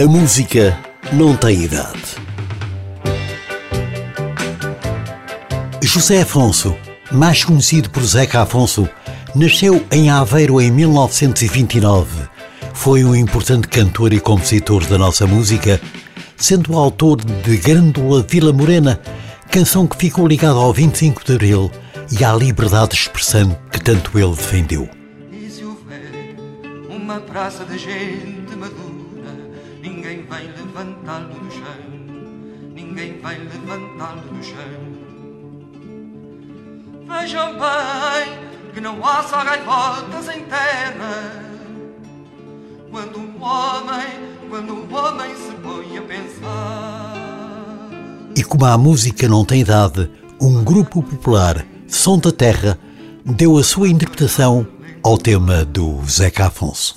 A música não tem idade. José Afonso, mais conhecido por Zeca Afonso, nasceu em Aveiro em 1929. Foi um importante cantor e compositor da nossa música, sendo autor de Grândola Vila Morena, canção que ficou ligada ao 25 de Abril e à liberdade de expressão que tanto ele defendeu. Uma praça de gente vai levantá-lo do chão, ninguém vai levantá-lo do chão. Vejam bem que não há só gaivotas em terra. Quando um homem, quando um homem se põe a pensar. E como a música não tem idade, um grupo popular, Som da Terra, deu a sua interpretação ao tema do Zeca Afonso.